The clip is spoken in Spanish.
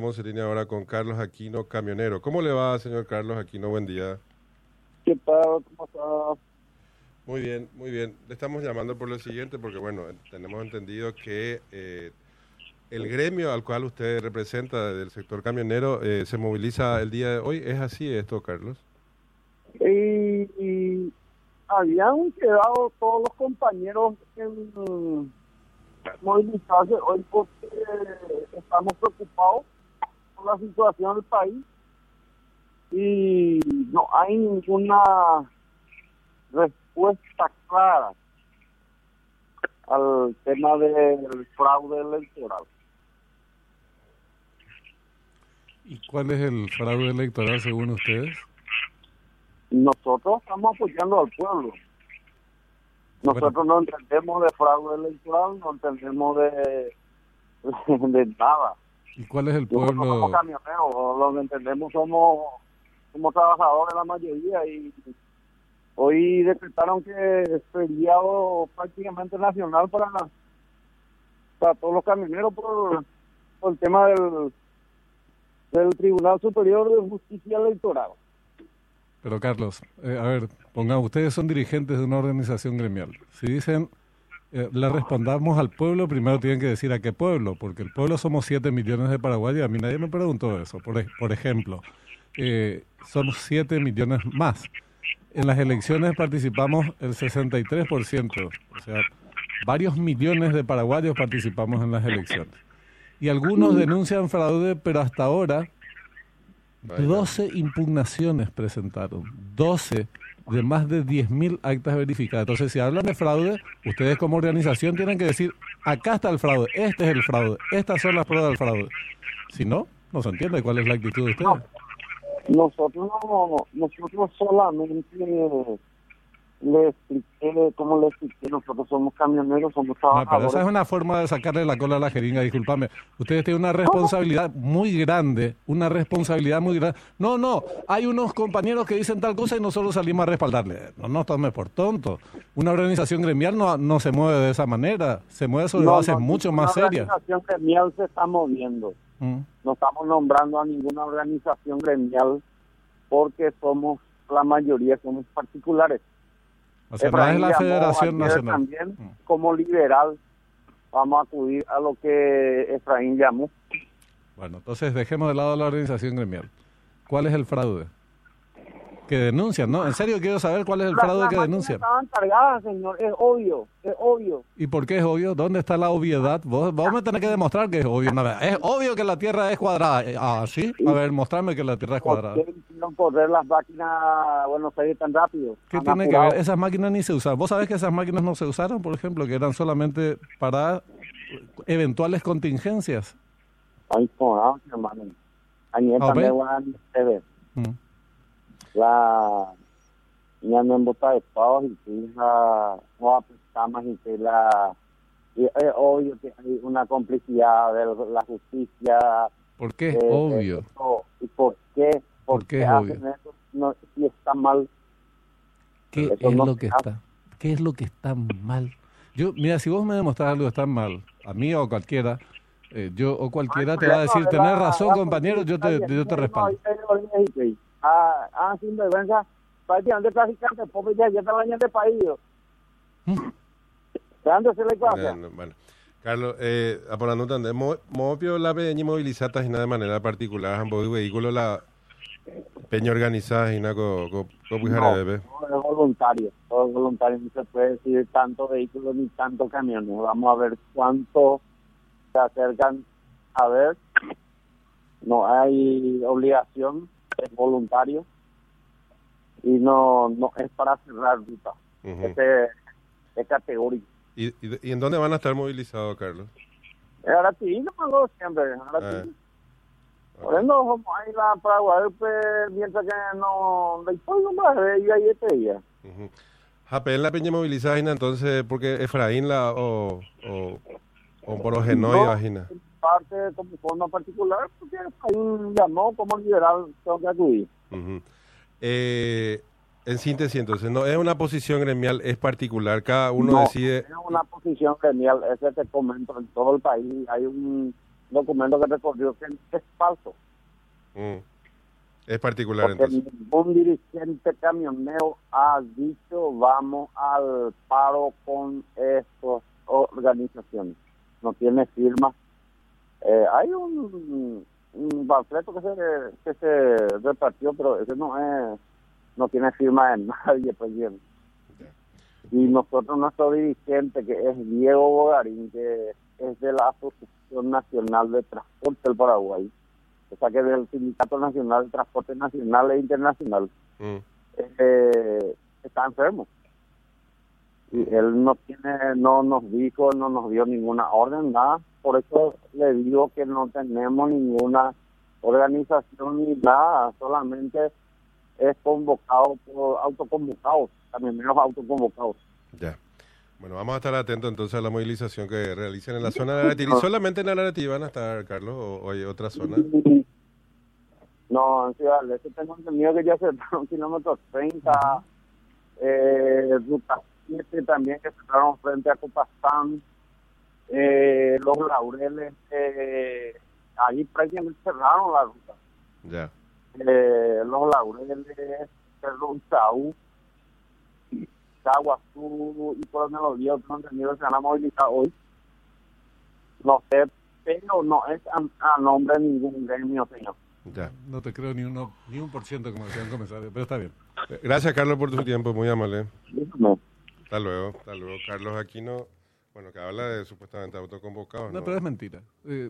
Estamos en línea ahora con Carlos Aquino, camionero. ¿Cómo le va, señor Carlos Aquino? Buen día. ¿Qué tal? ¿Cómo está? Muy bien, muy bien. Le estamos llamando por lo siguiente, porque bueno, tenemos entendido que eh, el gremio al cual usted representa del sector camionero eh, se moviliza el día de hoy. ¿Es así esto, Carlos? Y, habían quedado todos los compañeros en movilizarse hoy porque estamos preocupados la situación del país y no hay ninguna respuesta clara al tema del fraude electoral. ¿Y cuál es el fraude electoral según ustedes? Nosotros estamos apoyando al pueblo. Nosotros no entendemos de fraude electoral, no entendemos de, de nada. ¿Y cuál es el pueblo? No somos camioneros, lo que entendemos somos, somos trabajadores la mayoría y hoy decretaron que es feriado prácticamente nacional para, para todos los camioneros por, por el tema del, del Tribunal Superior de Justicia Electoral. Pero Carlos, eh, a ver, pongan, ustedes son dirigentes de una organización gremial. Si dicen eh, le respondamos al pueblo, primero tienen que decir a qué pueblo, porque el pueblo somos 7 millones de paraguayos. A mí nadie me preguntó eso. Por, por ejemplo, eh, somos 7 millones más. En las elecciones participamos el 63%, o sea, varios millones de paraguayos participamos en las elecciones. Y algunos denuncian fraude, pero hasta ahora 12 impugnaciones presentaron, 12 de más de 10.000 actas verificadas. Entonces, si hablan de fraude, ustedes como organización tienen que decir, acá está el fraude, este es el fraude, estas son las pruebas del fraude. Si no, no se entiende cuál es la actitud de ustedes. nosotros no, nosotros solamente expliqué, como le expliqué, nosotros somos camioneros, somos trabajadores. No, pero esa es una forma de sacarle la cola a la jeringa, discúlpame. Ustedes tienen una responsabilidad muy grande, una responsabilidad muy grande. No, no, hay unos compañeros que dicen tal cosa y nosotros salimos a respaldarle. No nos tome por tonto. Una organización gremial no, no se mueve de esa manera, se mueve sobre no, bases mucho más serias. Una organización gremial se está moviendo. Mm. No estamos nombrando a ninguna organización gremial porque somos, la mayoría somos particulares. O sea, no es la Federación Nacional. También, como liberal, vamos a acudir a lo que Efraín llamó. Bueno, entonces dejemos de lado la organización gremial. ¿Cuál es el fraude? Que denuncian, ¿no? En serio quiero saber cuál es el fraude que denuncian. Estaban cargadas, señor, es obvio, es obvio. ¿Y por qué es obvio? ¿Dónde está la obviedad? Vos, vos me tenés que demostrar que es obvio. es obvio que la Tierra es cuadrada. Ah, ¿sí? A ver, mostrame que la Tierra es cuadrada. ¿Por qué correr las máquinas Buenos Aires tan rápido? ¿Qué tiene que ver? Esas máquinas ni se usaron. ¿Vos sabés que esas máquinas no se usaron, por ejemplo, que eran solamente para eventuales contingencias? Ay, por hermano. Ayer también van a ver la ya no embota de hija no apretamos y que la y es obvio que hay una complicidad de la justicia ¿por qué es obvio? ¿y por qué? ¿por qué es obvio? Eso? No, si está mal ¿qué es lo que está? ¿qué es lo que está mal? yo, mira, si vos me demostrás algo que está mal a mí o a cualquiera eh, yo o cualquiera te va a decir, tenés razón compañero, yo te, yo te respaldo a, a sinvergüenza prácticamente traficante, pobre ya, ya está bañando el país. Dándose la bueno, bueno. Carlos, eh, por la nota, movio la peña movilizata y nada de manera particular, ambos vehículos la peña organizada y nada con co, no, bebé. No, es voluntario, todo es voluntario, no se puede decir tanto vehículos ni tanto camiones. Vamos a ver cuánto se acercan a ver. No hay obligación es voluntario y no no es para cerrar ruta. es categórico. ¿Y, ¿Y, en dónde van a estar movilizados, Carlos? Ahora sí, no siempre. Ahora sí. Por eso hay la para Guadalupe, mientras que no le no más de ella y este día. En la peña movilizada, entonces, porque Efraín la o, o, o por los no, imagina parte como forma particular porque un llamado como liberal tengo que acudir. eh, en síntesis, entonces, no es una posición gremial, es particular, cada uno decide... es una posición gremial, ese te comento, en todo el país hay un documento que recorrió que es falso. Mm. Es particular Porque entonces. ningún dirigente camionero ha dicho vamos al paro con estas organizaciones. No tiene firma. Eh, hay un, un panfleto que se, que se repartió, pero ese no es, no tiene firma de nadie, pues bien. Y nosotros, nuestro dirigente, que es Diego Bogarín, que es de la Asociación Nacional de Transporte del Paraguay, o sea que del Sindicato Nacional de Transporte Nacional e Internacional, Mm. eh, está enfermo. Y él no tiene, no nos dijo, no nos dio ninguna orden, nada. Por eso le digo que no tenemos ninguna organización ni nada, solamente es convocado por autoconvocados, camioneros autoconvocados. Ya. Bueno, vamos a estar atentos entonces a la movilización que realicen en la zona de Aranetí. ¿Y solamente en Aranetí van a estar, Carlos, o, o hay otra zona? No, en Ciudad Este tengo entendido que ya cerraron kilómetros 30, eh, ruta 7 también que cerraron frente a Copastán, eh, los laureles, eh, ahí prácticamente cerraron la ruta. Ya. Eh, los laureles, Cerro Isaú, Caguazú y por donde los días tengo entendido que se van a movilizar hoy. No sé, pero no es a, a nombre de ningún gremio, señor. Ya. No te creo ni, uno, ni un por ciento, como decía el comisario, pero está bien. Gracias, Carlos, por tu tiempo, muy amable. No. Hasta luego, hasta luego. Carlos Aquino, bueno, que habla de supuestamente autoconvocados. No, ¿no? pero es mentira. Eh,